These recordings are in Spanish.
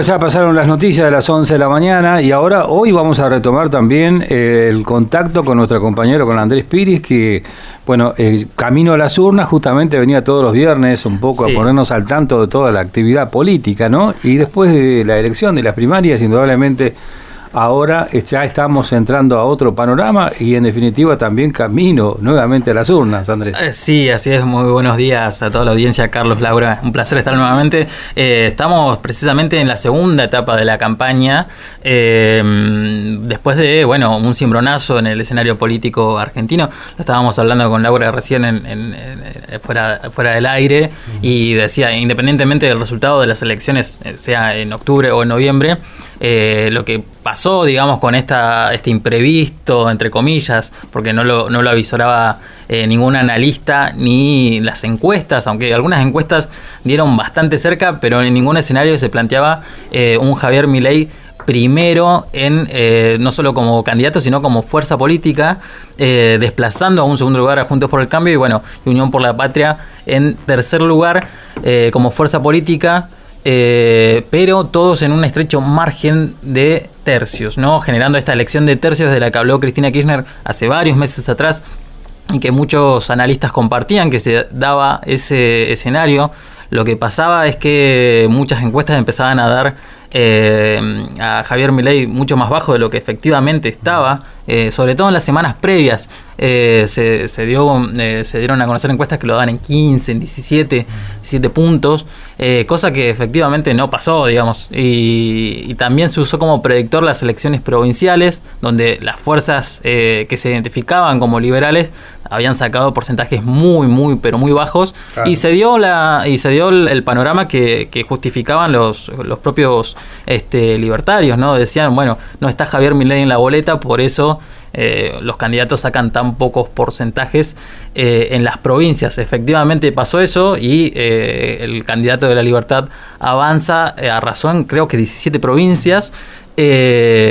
Ya pasaron las noticias de las 11 de la mañana y ahora hoy vamos a retomar también eh, el contacto con nuestro compañero, con Andrés Piris, que, bueno, eh, camino a las urnas justamente venía todos los viernes un poco a ponernos al tanto de toda la actividad política, ¿no? Y después de la elección de las primarias, indudablemente ahora ya estamos entrando a otro panorama y en definitiva también camino nuevamente a las urnas, Andrés. Eh, sí, así es. Muy buenos días a toda la audiencia, Carlos, Laura. Un placer estar nuevamente. Eh, estamos precisamente en la segunda etapa de la campaña, eh, después de, bueno, un cimbronazo en el escenario político argentino. Lo estábamos hablando con Laura recién en, fuera, fuera del aire y decía, independientemente del resultado de las elecciones, sea en octubre o en noviembre, eh, lo que pasó, digamos, con esta, este imprevisto, entre comillas, porque no lo, no lo avisoraba eh, ningún analista ni las encuestas, aunque algunas encuestas dieron bastante cerca, pero en ningún escenario se planteaba eh, un Javier Milei primero en no solo como candidato, sino como fuerza política, desplazando a un segundo lugar a Juntos por el Cambio y bueno, Unión por la Patria en tercer lugar como fuerza política. Eh, pero todos en un estrecho margen de tercios, ¿no? Generando esta elección de tercios de la que habló Cristina Kirchner hace varios meses atrás y que muchos analistas compartían que se daba ese escenario. Lo que pasaba es que muchas encuestas empezaban a dar eh, a Javier Milei mucho más bajo de lo que efectivamente estaba, eh, sobre todo en las semanas previas. Eh, se, dio, se dieron a conocer encuestas que lo dan en 15, en 17, 17 puntos, cosa que efectivamente no pasó, digamos. Y, también se usó como predictor las elecciones provinciales, donde las fuerzas que se identificaban como liberales habían sacado porcentajes muy, muy, pero muy bajos. Y se dio la y se dio el, panorama que, que justificaban los, los propios este, libertarios, ¿no? Decían, bueno, no está Javier Milei en la boleta, por eso eh, los candidatos sacan tan pocos porcentajes eh, en las provincias. Efectivamente pasó eso y eh, el candidato de la libertad avanza a razón, creo que 17 provincias.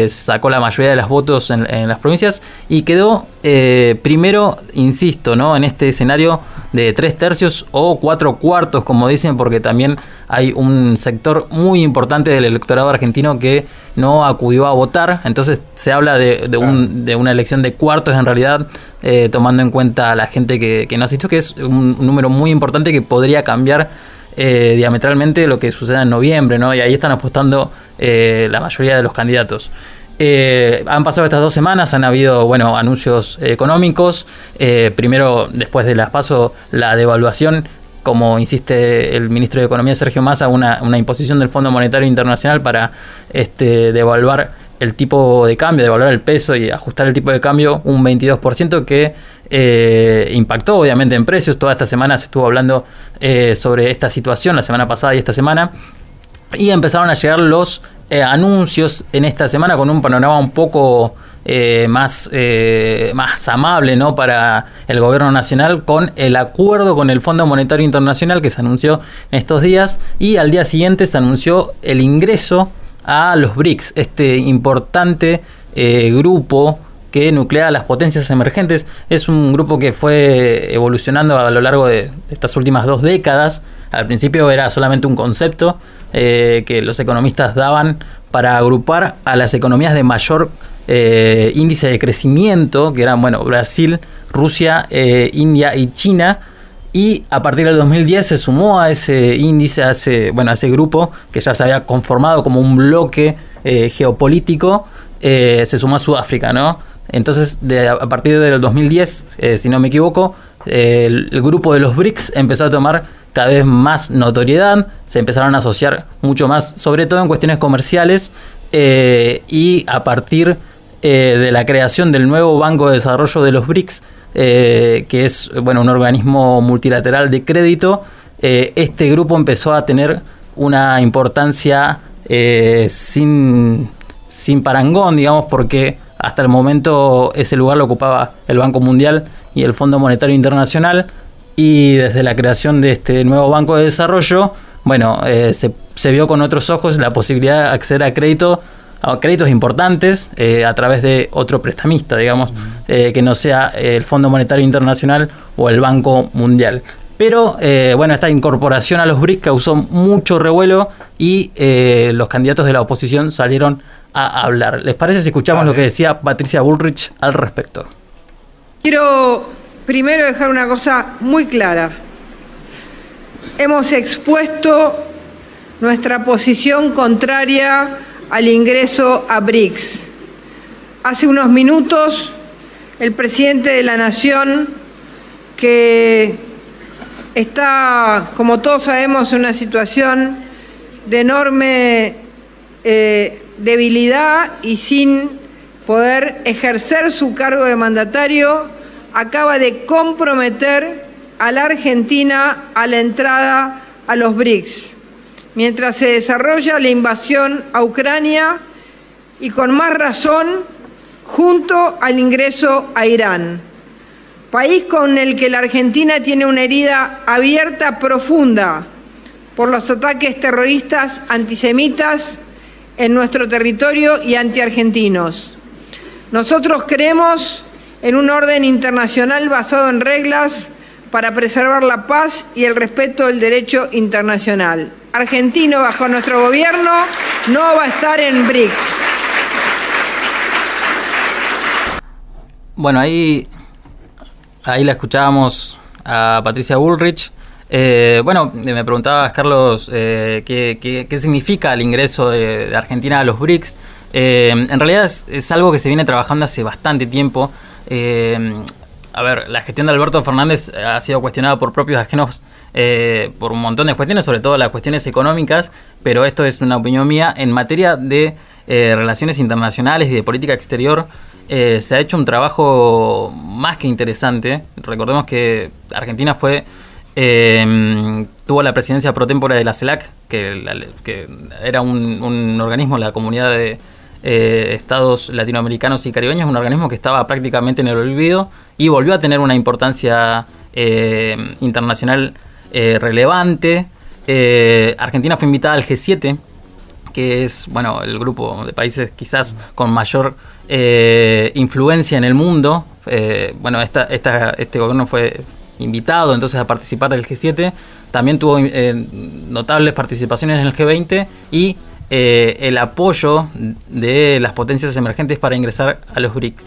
Sacó la mayoría de los votos en, en las provincias y quedó primero, insisto, ¿no? en este escenario de tres tercios o cuatro cuartos, como dicen, porque también hay un sector muy importante del electorado argentino que no acudió a votar. Entonces se habla de, de, una elección de cuartos en realidad, eh, tomando en cuenta la gente que, que no asistió, que es un, número muy importante que podría cambiar eh, diametralmente lo que suceda en noviembre, ¿no? Y ahí están apostando eh, la mayoría de los candidatos. Eh, han pasado estas dos semanas, han habido bueno, anuncios económicos. Eh, primero, después de las paso, la devaluación, como insiste el ministro de Economía Sergio Massa, una, una imposición del Fondo Monetario Internacional para este, devaluar el tipo de cambio, devaluar el peso y ajustar el tipo de cambio un 22% que eh, impactó obviamente en precios. Toda esta semana se estuvo hablando sobre esta situación, la semana pasada y esta semana. Y empezaron a llegar los eh, anuncios en esta semana con un panorama un poco eh, más, eh, más amable ¿no? para el gobierno nacional con el acuerdo con el Fondo Monetario Internacional que se anunció en estos días y al día siguiente se anunció el ingreso a los BRICS, este importante grupo que nuclea las potencias emergentes. Es un grupo que fue evolucionando a lo largo de estas últimas dos décadas. Al principio era solamente un concepto, eh, que los economistas daban para agrupar a las economías de mayor eh, índice de crecimiento, que eran bueno, Brasil, Rusia, eh, India y China. Y a partir del 2010 se sumó a ese índice, a ese, bueno, a ese grupo que ya se había conformado como un bloque geopolítico, se sumó a Sudáfrica, ¿no? Entonces, a partir del 2010, si no me equivoco, el, grupo de los BRICS empezó a tomar cada vez más notoriedad, se empezaron a asociar mucho más, sobre todo en cuestiones comerciales, eh, y a partir eh, de la creación del nuevo Banco de Desarrollo de los BRICS, eh, que es bueno, un organismo multilateral de crédito, este grupo empezó a tener una importancia sin, sin parangón, digamos, porque hasta el momento ese lugar lo ocupaba el Banco Mundial y el Fondo Monetario Internacional y desde la creación de este nuevo Banco de Desarrollo, bueno, eh, se, se, vio con otros ojos la posibilidad de acceder a crédito a créditos importantes eh, a través de otro prestamista, digamos, eh, que no sea el Fondo Monetario Internacional o el Banco Mundial. Pero bueno, esta incorporación a los BRICS causó mucho revuelo y los candidatos de la oposición salieron a hablar. ¿Les parece si escuchamos lo que decía Patricia Bullrich al respecto? Quiero primero dejar una cosa muy clara. Hemos expuesto nuestra posición contraria al ingreso a BRICS. Hace unos minutos el presidente de la Nación, que está, como todos sabemos, en una situación de enorme eh, debilidad y sin poder ejercer su cargo de mandatario, acaba de comprometer a la Argentina a la entrada a los BRICS, mientras se desarrolla la invasión a Ucrania y con más razón junto al ingreso a Irán, país con el que la Argentina tiene una herida abierta profunda por los ataques terroristas antisemitas en nuestro territorio y antiargentinos. Nosotros creemos en un orden internacional basado en reglas para preservar la paz y el respeto del derecho internacional. Argentino bajo nuestro gobierno no va a estar en BRICS. Bueno, ahí, ahí la escuchábamos a Patricia Bullrich. Eh, bueno, me preguntabas, Carlos, eh, ¿qué, significa el ingreso de, Argentina a los BRICS. Eh, en realidad es, algo que se viene trabajando hace bastante tiempo. A ver, la gestión de Alberto Fernández ha sido cuestionada por propios ajenos por un montón de cuestiones, sobre todo las cuestiones económicas, pero esto es una opinión mía. En materia de relaciones internacionales y de política exterior, se ha hecho un trabajo más que interesante. Recordemos que Argentina fue eh, tuvo la presidencia pro tempore de la CELAC, que, era un, organismo, la comunidad de eh, estados latinoamericanos y caribeños, un organismo que estaba prácticamente en el olvido y volvió a tener una importancia eh, internacional eh, relevante. Argentina fue invitada al G7, que es bueno el grupo de países quizás con mayor influencia en el mundo. bueno, este gobierno fue invitado entonces a participar del G7, también tuvo notables participaciones en el G20 y eh, el apoyo de las potencias emergentes para ingresar a los BRICS.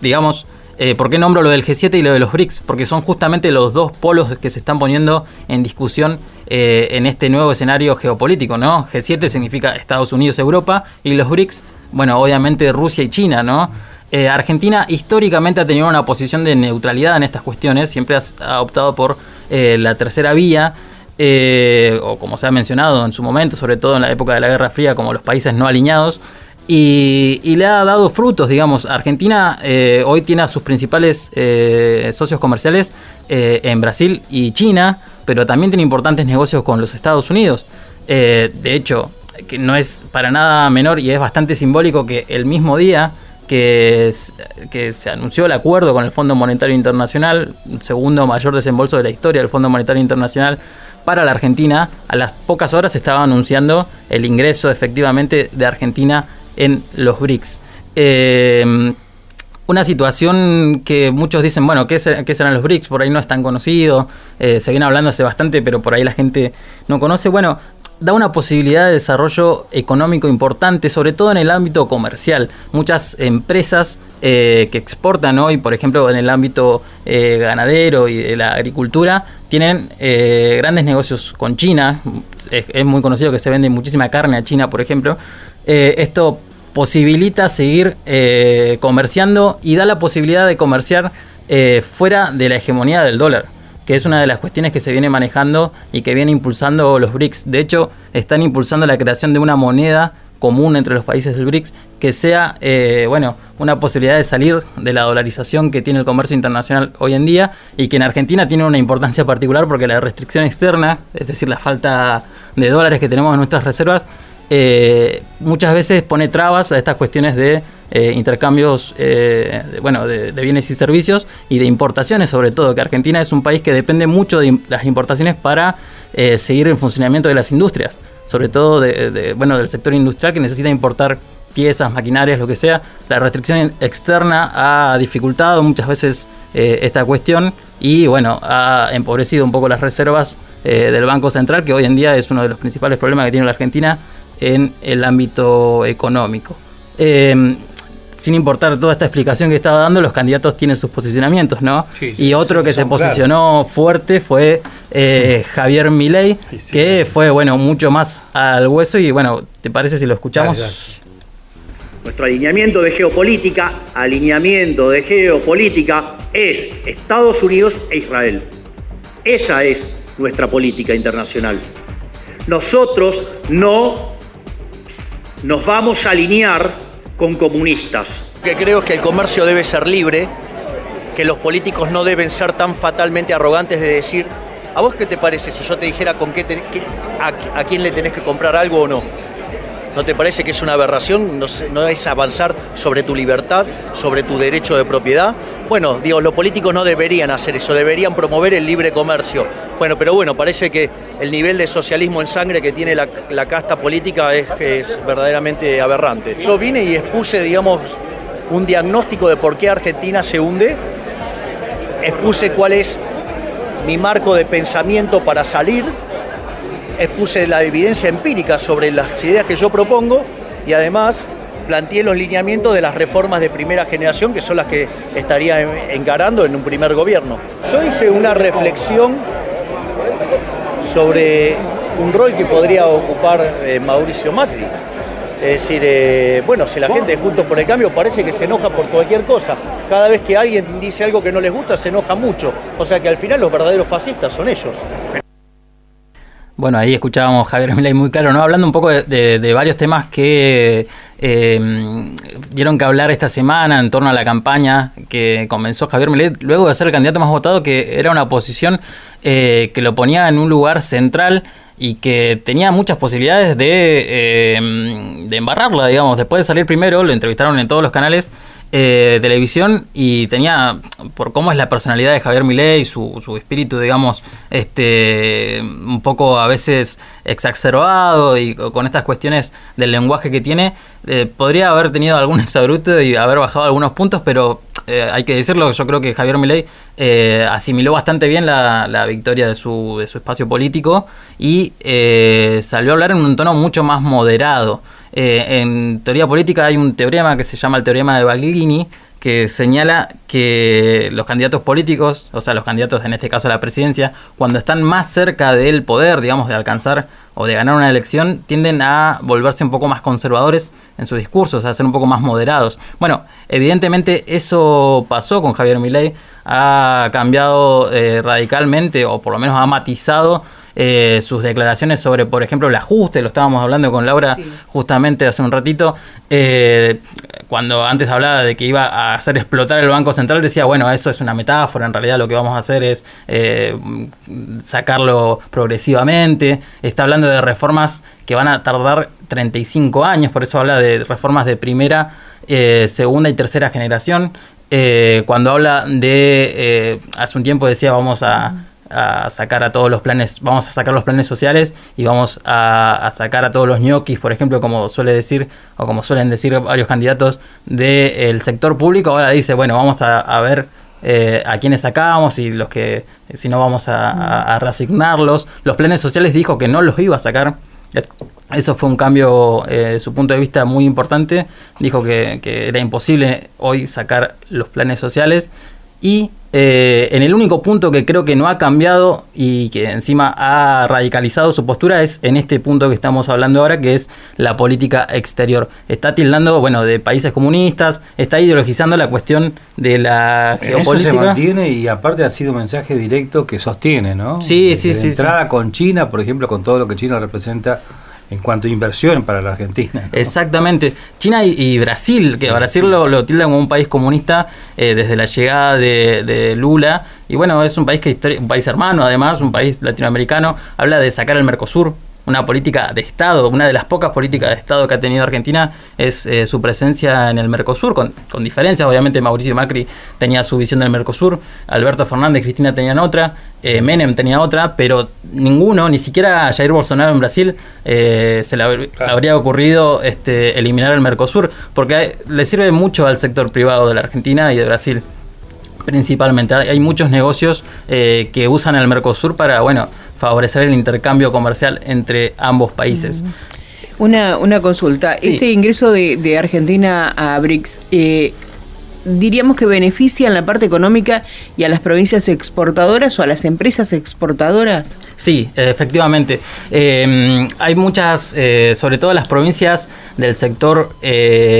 Digamos, eh, ¿por qué nombro lo del G7 y lo de los BRICS? Porque son justamente los dos polos que se están poniendo en discusión en este nuevo escenario geopolítico, ¿no? G7 significa Estados Unidos, Europa y los BRICS, bueno, obviamente Rusia y China, ¿no? Eh, Argentina históricamente ha tenido una posición de neutralidad en estas cuestiones, siempre ha, optado por eh, la tercera vía, eh, o como se ha mencionado en su momento, sobre todo en la época de la Guerra Fría, como los países no alineados, y, le ha dado frutos, digamos. Argentina hoy tiene a sus principales socios comerciales en Brasil y China, pero también tiene importantes negocios con los Estados Unidos. de hecho, que no es para nada menor y es bastante simbólico que el mismo día que, que se anunció el acuerdo con el Fondo Monetario Internacional, segundo mayor desembolso de la historia del Fondo Monetario Internacional para la Argentina. A las pocas horas se estaba anunciando el ingreso efectivamente de Argentina en los BRICS. Eh, una situación que muchos dicen, bueno, ¿qué, serán los BRICS? Por ahí no es tan conocido, eh, se viene hablando hace bastante, pero por ahí la gente no conoce. Bueno, da una posibilidad de desarrollo económico importante, sobre todo en el ámbito comercial. Muchas empresas eh, que exportan hoy, por ejemplo, en el ámbito eh, ganadero y de la agricultura, tienen eh, grandes negocios con China. Es, muy conocido que se vende muchísima carne a China, por ejemplo. esto posibilita seguir comerciando y da la posibilidad de comerciar fuera de la hegemonía del dólar que es una de las cuestiones que se viene manejando y que viene impulsando los BRICS. De hecho, están impulsando la creación de una moneda común entre los países del BRICS que sea, eh, bueno, una posibilidad de salir de la dolarización que tiene el comercio internacional hoy en día y que en Argentina tiene una importancia particular porque la restricción externa, es decir, la falta de dólares que tenemos en nuestras reservas, eh, muchas veces pone trabas a estas cuestiones de eh, intercambios de, bueno, de, bienes y servicios y de importaciones sobre todo, que Argentina es un país que depende mucho de las importaciones para seguir el funcionamiento de las industrias, sobre todo de, bueno, del sector industrial que necesita importar piezas, maquinarias, lo que sea. La restricción externa ha dificultado muchas veces esta cuestión y bueno, ha empobrecido un poco las reservas eh, del Banco Central, que hoy en día es uno de los principales problemas que tiene la Argentina en el ámbito económico. Em, sin importar toda esta explicación que estaba dando, los candidatos tienen sus posicionamientos, ¿no? y otro que se posicionó fuerte fue eh, Javier Milei, que fue, bueno, mucho más al hueso y, bueno, ¿te parece si lo escuchamos? Nuestro alineamiento de geopolítica, alineamiento de geopolítica es Estados Unidos e Israel. Esa es nuestra política internacional. Nosotros no nos vamos a alinear con comunistas. que creo que el comercio debe ser libre, que los políticos no deben ser tan fatalmente arrogantes de decir, ¿a vos qué te parece si yo te dijera con qué, a quién le tenés que comprar algo o no? ¿No te parece que es una aberración? ¿No, es avanzar sobre tu libertad, sobre tu derecho de propiedad? Bueno, digo, los políticos no deberían hacer eso, deberían promover el libre comercio. Bueno, pero bueno, parece que el nivel de socialismo en sangre que tiene la, casta política es, es verdaderamente aberrante. Yo vine y expuse, digamos, un diagnóstico de por qué Argentina se hunde, expuse cuál es mi marco de pensamiento para salir expuse la evidencia empírica sobre las ideas que yo propongo y además planteé los lineamientos de las reformas de primera generación que son las que estaría encarando en un primer gobierno. Yo hice una reflexión sobre un rol que podría ocupar eh, Mauricio Macri. Es decir, eh, bueno, si la gente de Juntos por el Cambio parece que se enoja por cualquier cosa. Cada vez que alguien dice algo que no les gusta, se enoja mucho. O sea que al final los verdaderos fascistas son ellos. Bueno, ahí escuchábamos Javier Milei muy claro, ¿no? Hablando un poco de, varios temas que eh, dieron que hablar esta semana en torno a la campaña que comenzó Javier Milei luego de ser el candidato más votado, que era una posición eh, que lo ponía en un lugar central y que tenía muchas posibilidades de, eh, de embarrarla, digamos. Después de salir primero, lo entrevistaron en todos los canales eh, televisión y tenía, por cómo es la personalidad de Javier Milei, su, su espíritu, digamos, este un poco a veces exacerbado y con estas cuestiones del lenguaje que tiene, eh, podría haber tenido algún exabruto y haber bajado algunos puntos, pero eh, hay que decirlo, yo creo que Javier Milei eh, asimiló bastante bien la, la, victoria de su, de su espacio político y salió a hablar en un tono mucho más moderado. Eh, en teoría política hay un teorema que se llama el teorema de Baglini, que señala que los candidatos políticos, o sea, los candidatos en este caso a la presidencia, cuando están más cerca del poder, digamos, de alcanzar o de ganar una elección, tienden a volverse un poco más conservadores en sus discursos, a ser un poco más moderados. Bueno, evidentemente eso pasó con Javier Milei, ha cambiado eh, radicalmente, o por lo menos ha matizado eh, sus declaraciones sobre, por ejemplo, el ajuste, lo estábamos hablando con Laura justamente hace un ratito, eh, cuando antes hablaba de que iba a hacer explotar el Banco Central, decía, bueno, eso es una metáfora, en realidad lo que vamos a hacer es eh, sacarlo progresivamente, está hablando de reformas que van a tardar 35 años, por eso habla de reformas de primera, segunda y tercera generación. cuando habla de, hace un tiempo decía, vamos a a sacar a todos los planes, vamos a sacar los planes sociales y vamos a, sacar a todos los ñoquis, por ejemplo, como suele decir, o como suelen decir varios candidatos del sector público, ahora dice, bueno, vamos a, ver eh, a quiénes sacamos y los que, si no vamos a, reasignarlos. Los planes sociales dijo que no los iba a sacar. Eso fue un cambio, eh, de su punto de vista, muy importante. Dijo que era imposible hoy sacar los planes sociales y eh, en el único punto que creo que no ha cambiado y que encima ha radicalizado su postura es en este punto que estamos hablando ahora, que es la política exterior. Está tildando, bueno, de países comunistas, está ideologizando la cuestión de la geopolítica. Eso se mantiene y aparte ha sido un mensaje directo que sostiene, ¿no? Sí, sí, sí. Entrada con China, por ejemplo, con todo lo que China representa en cuanto a inversión para la Argentina. Exactamente. China y, Brasil, que Brasil lo, lo, tildan como un país comunista eh, desde la llegada de, Lula. Y bueno, es un país que un país hermano, además, un país latinoamericano. Habla de sacar el Mercosur. Una política de Estado, una de las pocas políticas de Estado que ha tenido Argentina es eh, su presencia en el Mercosur, con, con, diferencias. Obviamente Mauricio Macri tenía su visión del Mercosur, Alberto Fernández y Cristina tenían otra, eh, Menem tenía otra, pero ninguno, ni siquiera Jair Bolsonaro en Brasil, eh, se le habría ocurrido este, eliminar el Mercosur, porque le sirve mucho al sector privado de la Argentina y de Brasil principalmente. Hay muchos negocios eh, que usan el Mercosur para, bueno, favorecer el intercambio comercial entre ambos países. Una, una consulta. Este ingreso de, Argentina a BRICS, eh, diríamos que beneficia en la parte económica y a las provincias exportadoras o a las empresas exportadoras? Sí, efectivamente. Em, hay muchas, eh, sobre todo las provincias del sector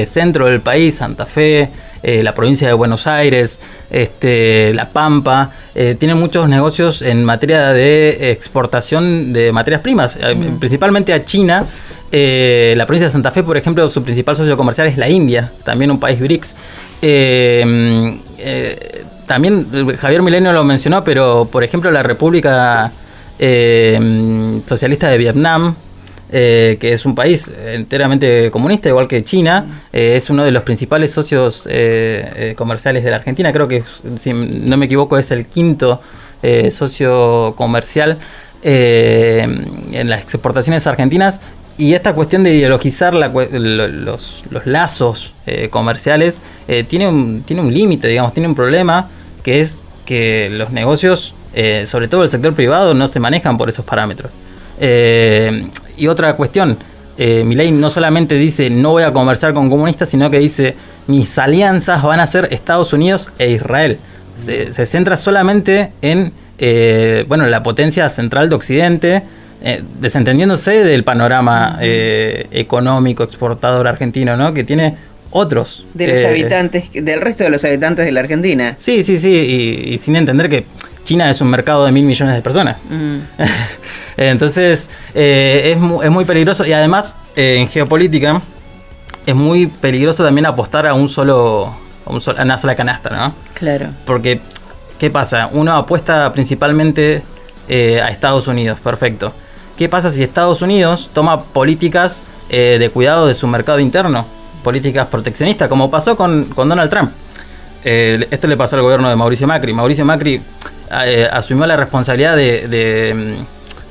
centro del país, Santa Fe, eh, la provincia de Buenos Aires, este, La Pampa, eh, tiene muchos negocios en materia de exportación de materias primas, eh, principalmente a China. la provincia de Santa Fe, por ejemplo, su principal socio comercial es la India, también un país BRICS. también Javier Milenio lo mencionó, pero por ejemplo la República Socialista de Vietnam, eh, que es un país enteramente comunista, igual que China, eh, es uno de los principales socios eh, comerciales de la Argentina, creo que, si no me equivoco, es el quinto socio comercial en las exportaciones argentinas. Y esta cuestión de ideologizar los, lazos comerciales tiene un, tiene un límite, digamos, tiene un problema, que es que los negocios, sobre todo el sector privado, no se manejan por esos parámetros. Eh, y otra cuestión, eh, ley no solamente dice no voy a conversar con comunistas, sino que dice mis alianzas van a ser Estados Unidos e Israel. Se, centra solamente en eh, bueno, la potencia central de Occidente, eh, desentendiéndose del panorama económico exportador argentino, ¿no? que tiene otros. De los habitantes, del resto de los habitantes de la Argentina. Sí, sí, sí, y sin entender que China es un mercado de mil millones de personas. Mm. Entonces, eh, es, muy, peligroso y además, eh, en geopolítica, es muy peligroso también apostar a un solo, a, una sola canasta, ¿no? Claro. Porque, ¿qué pasa? Uno apuesta principalmente eh, a Estados Unidos, perfecto. ¿Qué pasa si Estados Unidos toma políticas de cuidado de su mercado interno? Políticas proteccionistas, como pasó con, con Donald Trump. esto le pasó al gobierno de Mauricio Macri. Mauricio Macri eh, asumió la responsabilidad de,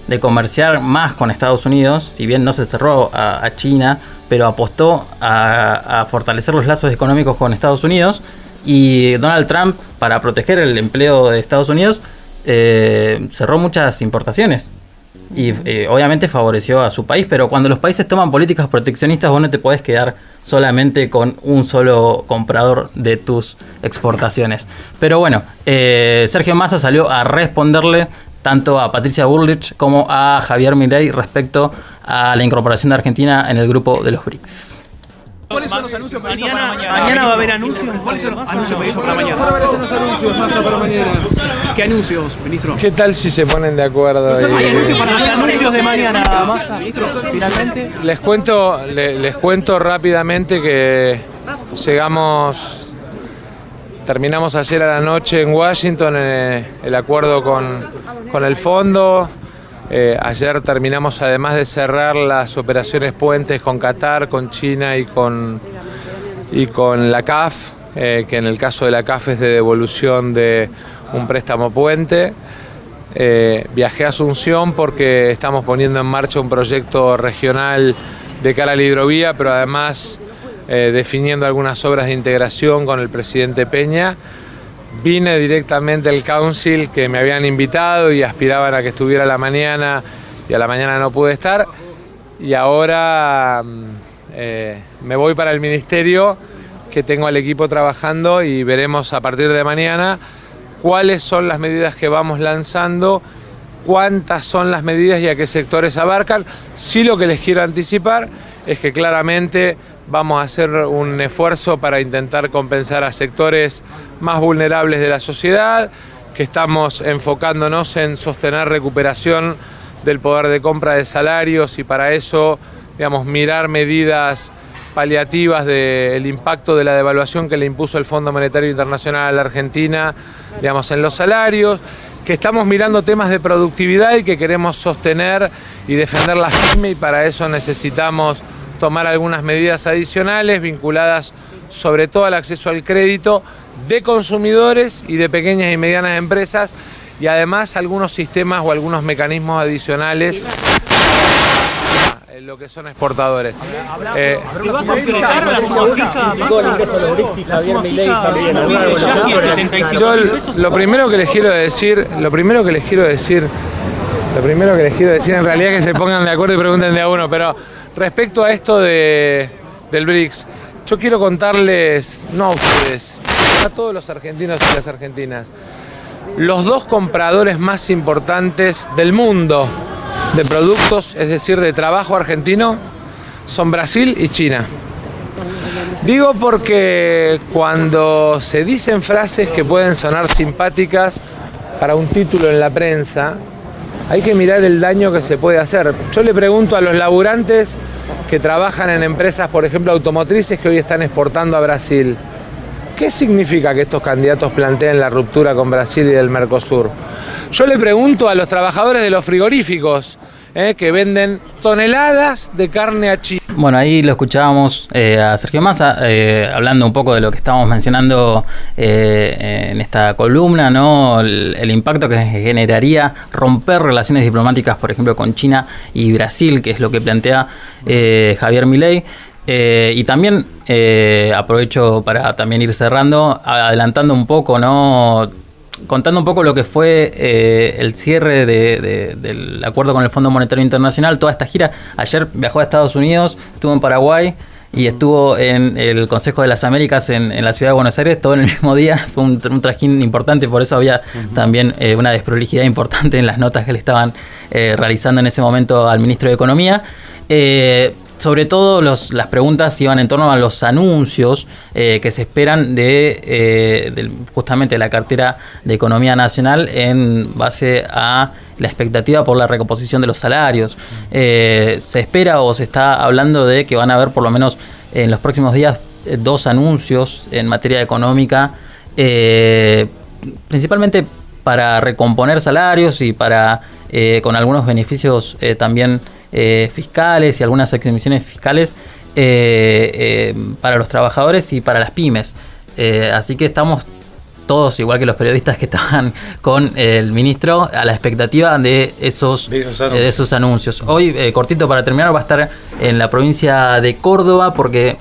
de, comerciar más con Estados Unidos, si bien no se cerró a, China, pero apostó a, fortalecer los lazos económicos con Estados Unidos. Y Donald Trump, para proteger el empleo de Estados Unidos, eh, cerró muchas importaciones. Y eh, obviamente favoreció a su país, pero cuando los países toman políticas proteccionistas, vos no te podés quedar solamente con un solo comprador de tus exportaciones. Pero bueno, eh, Sergio Massa salió a responderle tanto a Patricia Burlich como a Javier Milei respecto a la incorporación de Argentina en el grupo de los BRICS. ¿Cuáles son los anuncios mañana, mañana? Mañana va a haber anuncios. ¿Cuáles son los anuncios, para mañana? ¿Cuáles son los anuncios, para mañana? ¿Qué anuncios, ministro? ¿Qué tal si se ponen de acuerdo? ¿Hay anuncios para los anuncios de mañana, Massa, ministro, finalmente? Les cuento, les, cuento rápidamente que llegamos, terminamos ayer a la noche en Washington eh, el acuerdo con, con el fondo. Eh, ayer terminamos, además de cerrar las operaciones puentes con Qatar, con China y con, y con la CAF, eh, que en el caso de la CAF es de devolución de un préstamo puente. Eh, viajé a Asunción porque estamos poniendo en marcha un proyecto regional de cara a la pero además definiendo algunas obras de integración con el presidente Peña Vine directamente al council que me habían invitado y aspiraban a que estuviera a la mañana y a la mañana no pude estar. Y ahora mm, eh, me voy para el ministerio que tengo al equipo trabajando y veremos a partir de mañana cuáles son las medidas que vamos lanzando, cuántas son las medidas y a qué sectores abarcan. Sí lo que les quiero anticipar es que claramente vamos a hacer un esfuerzo para intentar compensar a sectores más vulnerables de la sociedad, que estamos enfocándonos en sostener recuperación del poder de compra de salarios y para eso, digamos, mirar medidas paliativas del impacto de la devaluación que le impuso el Fondo Monetario Internacional a la Argentina, digamos, en los salarios, que estamos mirando temas de productividad y que queremos sostener y defender la pyme y para eso necesitamos tomar algunas medidas adicionales vinculadas sobre todo al acceso al crédito de consumidores y de pequeñas y medianas empresas y además algunos sistemas o algunos mecanismos adicionales lo que son exportadores. Eh, ¿Se va a concretar la sumafija Yo lo primero que les quiero decir, lo primero que les quiero decir, lo primero que les quiero decir en realidad es que se pongan de acuerdo y pregunten de a uno, pero respecto a esto de, del BRICS, yo quiero contarles, no a ustedes, a todos los argentinos y las argentinas, los dos compradores más importantes del mundo de productos, es decir, de trabajo argentino, son Brasil y China. Digo porque cuando se dicen frases que pueden sonar simpáticas para un título en la prensa, hay que mirar el daño que se puede hacer. Yo le pregunto a los laburantes que trabajan en empresas, por ejemplo, automotrices que hoy están exportando a Brasil, ¿qué significa que estos candidatos planteen la ruptura con Brasil y del Mercosur? Yo le pregunto a los trabajadores de los frigoríficos, eh, que venden toneladas de carne a China. Bueno, ahí lo escuchábamos eh, a Sergio Massa eh, hablando un poco de lo que estábamos mencionando en esta columna, ¿no? El, impacto que generaría romper relaciones diplomáticas, por ejemplo, con China y Brasil, que es lo que plantea Javier Milei. y también aprovecho para también ir cerrando, adelantando un poco, ¿no? Contando un poco lo que fue eh, el cierre del acuerdo con el Fondo Monetario Internacional, toda esta gira. Ayer viajó a Estados Unidos, estuvo en Paraguay y estuvo en el Consejo de las Américas en, la ciudad de Buenos Aires, todo en el mismo día. Fue un, trajín importante, por eso había también eh, una desprolijidad importante en las notas que le estaban eh, realizando en ese momento al ministro de Economía sobre todo las preguntas iban en torno a los anuncios eh, que se esperan de, eh, justamente la cartera de economía nacional en base a la expectativa por la recomposición de los salarios. Eh, se espera o se está hablando de que van a haber por lo menos en los próximos días dos anuncios en materia económica, principalmente para recomponer salarios y para con algunos beneficios también eh, fiscales y algunas exenciones fiscales eh, eh, para los trabajadores y para las pymes. así que estamos todos, igual que los periodistas que estaban con el ministro, a la expectativa de esos, de esos anuncios. Hoy, cortito para terminar, va a estar en la provincia de Córdoba porque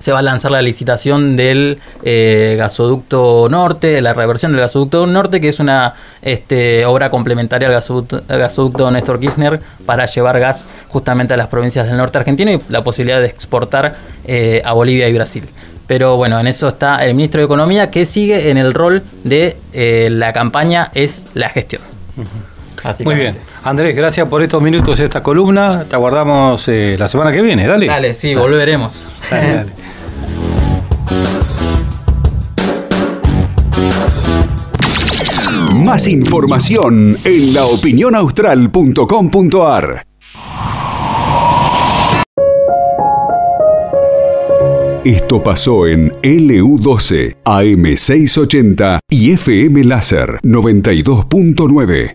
se va a lanzar la licitación del eh, gasoducto norte, la reversión del gasoducto norte, que es una este, obra complementaria al gasoducto, Néstor Kirchner para llevar gas justamente a las provincias del norte argentino y la posibilidad de exportar eh, a Bolivia y Brasil. Pero bueno, en eso está el ministro de Economía que sigue en el rol de eh, la campaña es la gestión. Muy bien. Andrés, gracias por estos minutos de esta columna. Te aguardamos la semana que viene. Dale. Dale, sí, volveremos. Dale, dale. Más información en laopinionaustral.com.ar. Esto pasó en LU12, AM680 y FM Láser 92.9.